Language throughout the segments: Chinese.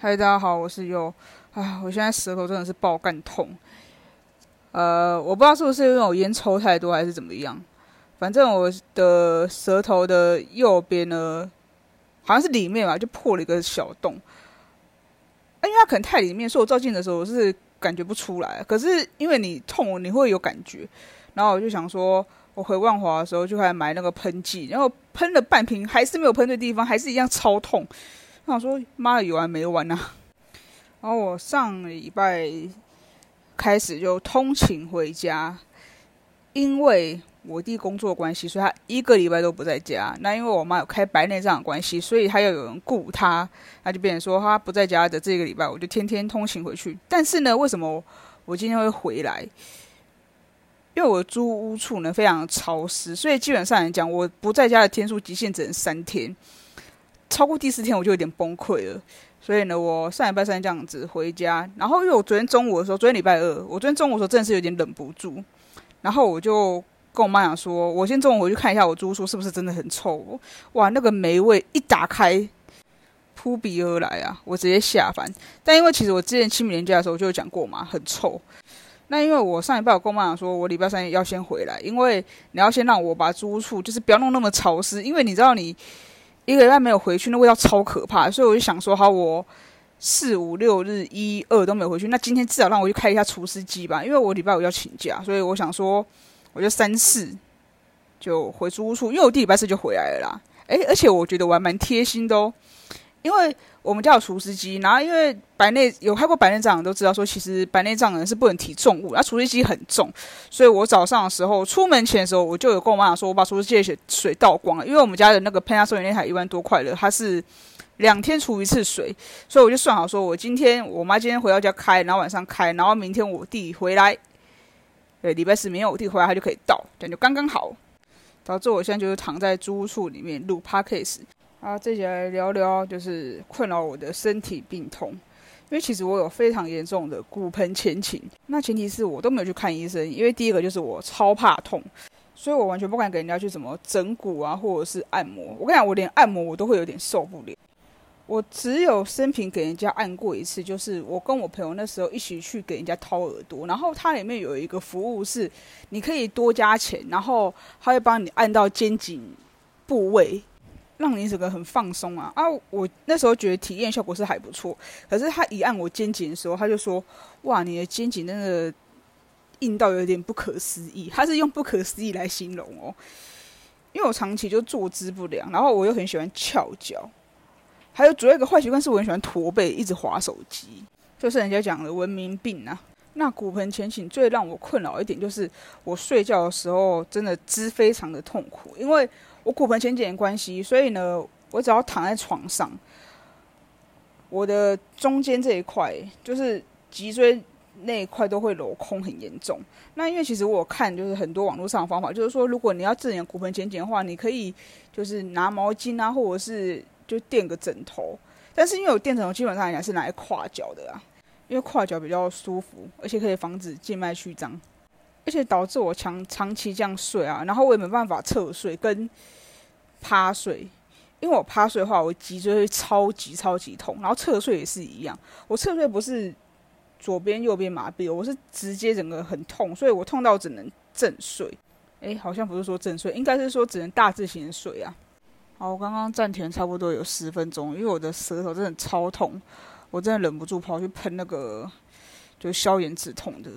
嗨，大家好，我是优。啊，我现在舌头真的是爆干痛。呃，我不知道是不是因为我烟抽太多，还是怎么样。反正我的舌头的右边呢，好像是里面吧，就破了一个小洞。因为它可能太里面，所以我照镜的时候我是感觉不出来。可是因为你痛，你会有感觉。然后我就想说，我回万华的时候就还买那个喷剂，然后喷了半瓶，还是没有喷对地方，还是一样超痛。我想说，妈的，有完没完呐？然后我上礼拜开始就通勤回家，因为我弟工作关系，所以他一个礼拜都不在家。那因为我妈有开白内障的关系，所以他要有人顾他，那就变成说他不在家的这个礼拜，我就天天通勤回去。但是呢，为什么我今天会回来？因为我租屋处呢非常潮湿，所以基本上来讲，我不在家的天数极限只能三天。超过第四天我就有点崩溃了，所以呢，我上礼拜三这样子回家，然后因为我昨天中午的时候，昨天礼拜二，我昨天中午的时候真的是有点忍不住，然后我就跟我妈讲说，我先中午回去看一下我租屋处是不是真的很臭，哇，那个霉味一打开，扑鼻而来啊，我直接下凡。但因为其实我之前清明年假的时候就有讲过嘛，很臭。那因为我上礼拜我跟我妈讲说，我礼拜三要先回来，因为你要先让我把租屋处就是不要弄那么潮湿，因为你知道你。一个礼拜没有回去，那味道超可怕，所以我就想说，好，我四五六日一二都没有回去，那今天至少让我去开一下除湿机吧，因为我礼拜五要请假，所以我想说，我就三四就回租屋处，因为我第礼拜四就回来了啦。诶，而且我觉得我还蛮贴心的哦，因为。我们家有除湿机，然后因为白内有开过白内障的人都知道说，其实白内障人是不能提重物，那除湿机很重，所以我早上的时候出门前的时候，我就有跟我妈讲说，我把除湿机的水水倒光了，因为我们家的那个喷压收银那台一万多块的，它是两天除一次水，所以我就算好说，我今天我妈今天回到家开，然后晚上开，然后明天我弟回来，对，礼拜四明天我弟回来他就可以倒，这样就刚刚好。导致我现在就是躺在租屋处里面录 podcast。啊，这节来聊聊就是困扰我的身体病痛，因为其实我有非常严重的骨盆前倾，那前提是我都没有去看医生，因为第一个就是我超怕痛，所以我完全不敢给人家去怎么整骨啊，或者是按摩。我跟你讲，我连按摩我都会有点受不了。我只有生平给人家按过一次，就是我跟我朋友那时候一起去给人家掏耳朵，然后它里面有一个服务是你可以多加钱，然后他会帮你按到肩颈部位。让你整个很放松啊啊！我那时候觉得体验效果是还不错，可是他一按我肩颈的时候，他就说：“哇，你的肩颈真的硬到有点不可思议。”他是用不可思议来形容哦。因为我长期就坐姿不良，然后我又很喜欢翘脚，还有主要一个坏习惯是我很喜欢驼背，一直划手机，就是人家讲的文明病啊。那骨盆前倾最让我困扰一点就是我睡觉的时候真的姿非常的痛苦，因为。我骨盆前倾的关系，所以呢，我只要躺在床上，我的中间这一块，就是脊椎那一块都会镂空，很严重。那因为其实我看就是很多网络上的方法，就是说如果你要治疗骨盆前倾的话，你可以就是拿毛巾啊，或者是就垫个枕头。但是因为我垫枕头基本上来讲是拿来跨脚的啊，因为跨脚比较舒服，而且可以防止静脉曲张，而且导致我长长期这样睡啊，然后我也没办法侧睡跟。趴睡，因为我趴睡的话，我脊椎会超级超级痛，然后侧睡也是一样。我侧睡不是左边右边麻痹，我是直接整个很痛，所以我痛到只能正睡。诶，好像不是说正睡，应该是说只能大字型睡啊。好，我刚刚暂停差不多有十分钟，因为我的舌头真的超痛，我真的忍不住跑去喷那个就消炎止痛的，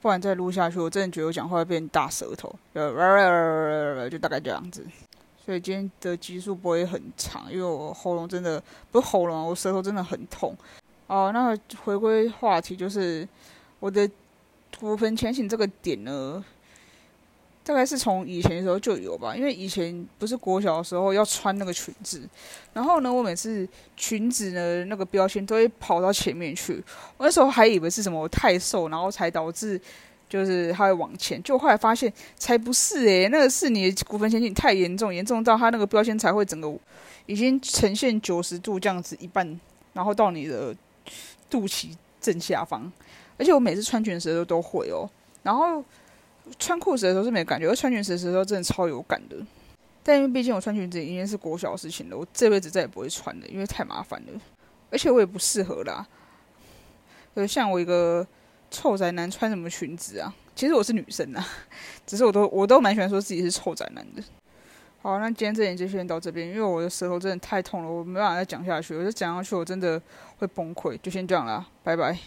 不然再录下去，我真的觉得我讲话会变大舌头，就大概这样子。所以今天的集数不会很长，因为我喉咙真的不是喉咙，我舌头真的很痛。哦，那回归话题，就是我的骨盆前倾这个点呢，大概是从以前的时候就有吧。因为以前不是国小的时候要穿那个裙子，然后呢，我每次裙子的那个标签都会跑到前面去，我那时候还以为是什么太瘦，然后才导致。就是它会往前，就后来发现才不是诶，那个是你的骨盆前倾太严重，严重到它那个标签才会整个已经呈现九十度这样子一半，然后到你的肚脐正下方。而且我每次穿裙子的时候都会哦，然后穿裤子的时候是没感觉，而穿裙子的时候真的超有感的。但因为毕竟我穿裙子已经是国小的事情了，我这辈子再也不会穿了，因为太麻烦了。而且我也不适合啦。就像我一个臭宅男穿什么裙子啊？其实我是女生啊，只是我都我都蛮喜欢说自己是臭宅男的。好，那今天这点就先到这边，因为我的舌头真的太痛了，我没办法再讲下去，我就讲下去我真的会崩溃，就先这样啦，拜拜。